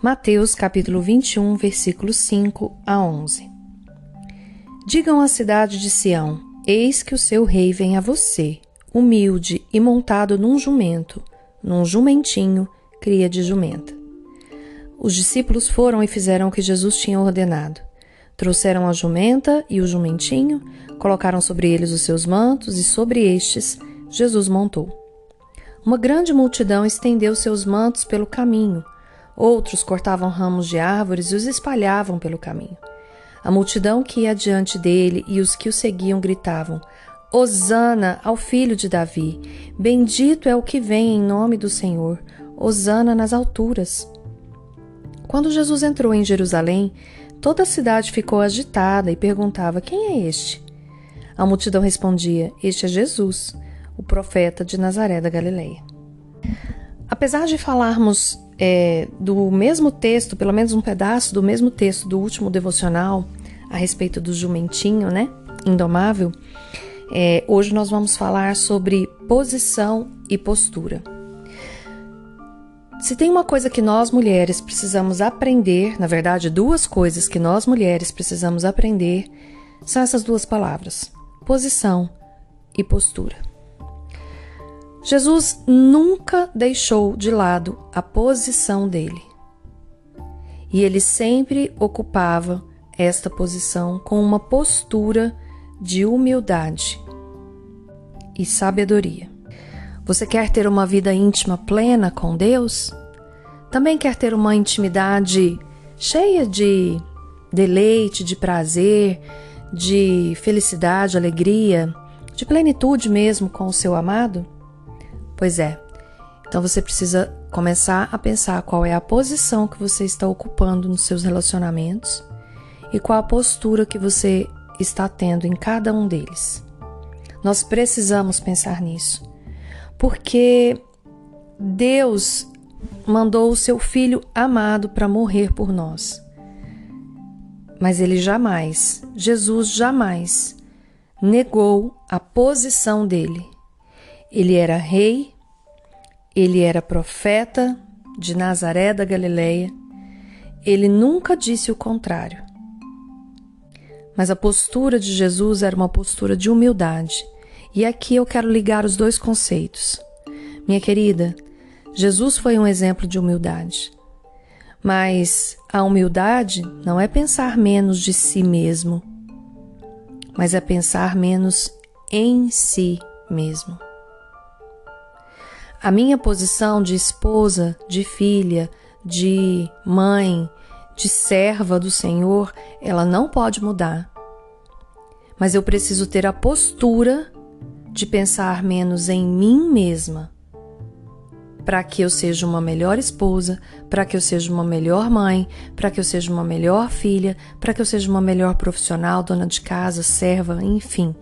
Mateus capítulo 21, versículos 5 a 11. Digam à cidade de Sião: Eis que o seu rei vem a você, humilde e montado num jumento, num jumentinho, cria de jumenta. Os discípulos foram e fizeram o que Jesus tinha ordenado. Trouxeram a jumenta e o jumentinho, colocaram sobre eles os seus mantos e sobre estes Jesus montou. Uma grande multidão estendeu seus mantos pelo caminho Outros cortavam ramos de árvores e os espalhavam pelo caminho. A multidão que ia diante dele e os que o seguiam gritavam: Hosana ao filho de Davi! Bendito é o que vem em nome do Senhor! Hosana nas alturas! Quando Jesus entrou em Jerusalém, toda a cidade ficou agitada e perguntava: Quem é este? A multidão respondia: Este é Jesus, o profeta de Nazaré da Galileia. Apesar de falarmos é, do mesmo texto, pelo menos um pedaço do mesmo texto do último devocional a respeito do jumentinho, né? Indomável. É, hoje nós vamos falar sobre posição e postura. Se tem uma coisa que nós mulheres precisamos aprender, na verdade, duas coisas que nós mulheres precisamos aprender, são essas duas palavras: posição e postura. Jesus nunca deixou de lado a posição dele. E ele sempre ocupava esta posição com uma postura de humildade e sabedoria. Você quer ter uma vida íntima plena com Deus? Também quer ter uma intimidade cheia de deleite, de prazer, de felicidade, alegria, de plenitude mesmo com o seu amado? Pois é. Então você precisa começar a pensar qual é a posição que você está ocupando nos seus relacionamentos e qual a postura que você está tendo em cada um deles. Nós precisamos pensar nisso, porque Deus mandou o seu filho amado para morrer por nós. Mas ele jamais, Jesus jamais, negou a posição dele ele era rei, ele era profeta de Nazaré da Galileia. Ele nunca disse o contrário. Mas a postura de Jesus era uma postura de humildade. E aqui eu quero ligar os dois conceitos. Minha querida, Jesus foi um exemplo de humildade. Mas a humildade não é pensar menos de si mesmo, mas é pensar menos em si mesmo. A minha posição de esposa, de filha, de mãe, de serva do Senhor, ela não pode mudar. Mas eu preciso ter a postura de pensar menos em mim mesma, para que eu seja uma melhor esposa, para que eu seja uma melhor mãe, para que eu seja uma melhor filha, para que eu seja uma melhor profissional, dona de casa, serva, enfim,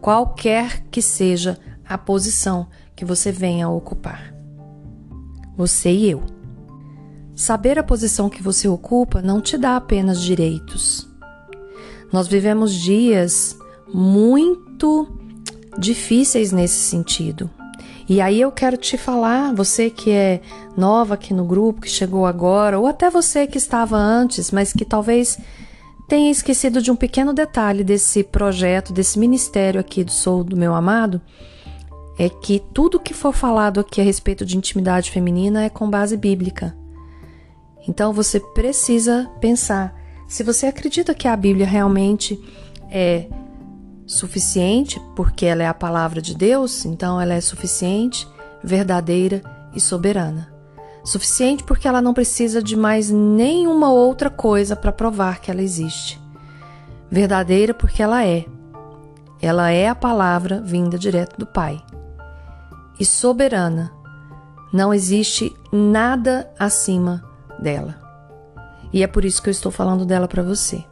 qualquer que seja a posição que você venha a ocupar. Você e eu. Saber a posição que você ocupa não te dá apenas direitos. Nós vivemos dias muito difíceis nesse sentido. E aí eu quero te falar, você que é nova aqui no grupo, que chegou agora, ou até você que estava antes, mas que talvez tenha esquecido de um pequeno detalhe desse projeto, desse ministério aqui do Sou do Meu Amado, é que tudo que for falado aqui a respeito de intimidade feminina é com base bíblica. Então você precisa pensar se você acredita que a Bíblia realmente é suficiente, porque ela é a palavra de Deus, então ela é suficiente, verdadeira e soberana. Suficiente porque ela não precisa de mais nenhuma outra coisa para provar que ela existe. Verdadeira porque ela é. Ela é a palavra vinda direto do Pai e soberana. Não existe nada acima dela. E é por isso que eu estou falando dela para você.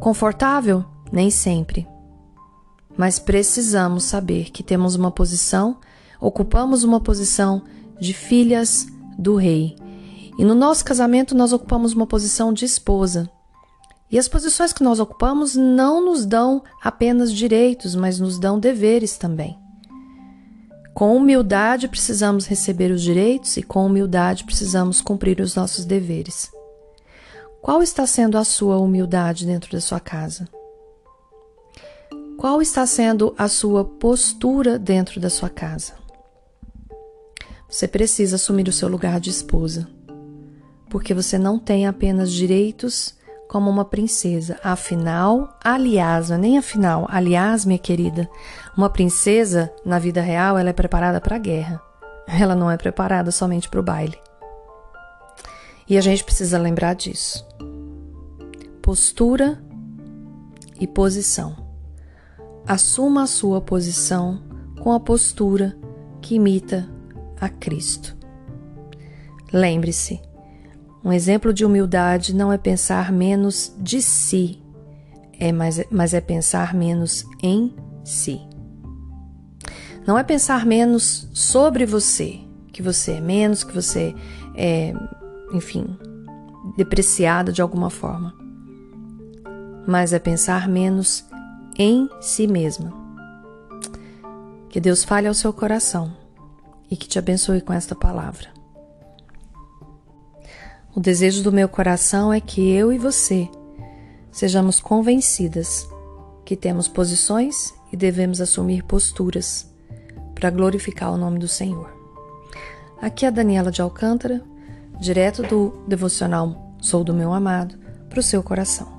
Confortável? Nem sempre. Mas precisamos saber que temos uma posição, ocupamos uma posição de filhas do rei. E no nosso casamento nós ocupamos uma posição de esposa. E as posições que nós ocupamos não nos dão apenas direitos, mas nos dão deveres também. Com humildade precisamos receber os direitos e com humildade precisamos cumprir os nossos deveres. Qual está sendo a sua humildade dentro da sua casa? Qual está sendo a sua postura dentro da sua casa? Você precisa assumir o seu lugar de esposa, porque você não tem apenas direitos como uma princesa. Afinal, aliás, não é nem afinal, aliás, minha querida, uma princesa na vida real ela é preparada para a guerra. Ela não é preparada somente para o baile. E a gente precisa lembrar disso. Postura e posição. Assuma a sua posição com a postura que imita a Cristo. Lembre-se, um exemplo de humildade não é pensar menos de si, é mas, mas é pensar menos em si. Não é pensar menos sobre você, que você é menos, que você é, enfim, depreciada de alguma forma. Mas é pensar menos em si mesma. Que Deus fale ao seu coração e que te abençoe com esta palavra. O desejo do meu coração é que eu e você sejamos convencidas que temos posições e devemos assumir posturas para glorificar o nome do Senhor. Aqui é a Daniela de Alcântara, direto do devocional Sou do Meu Amado, para o seu coração.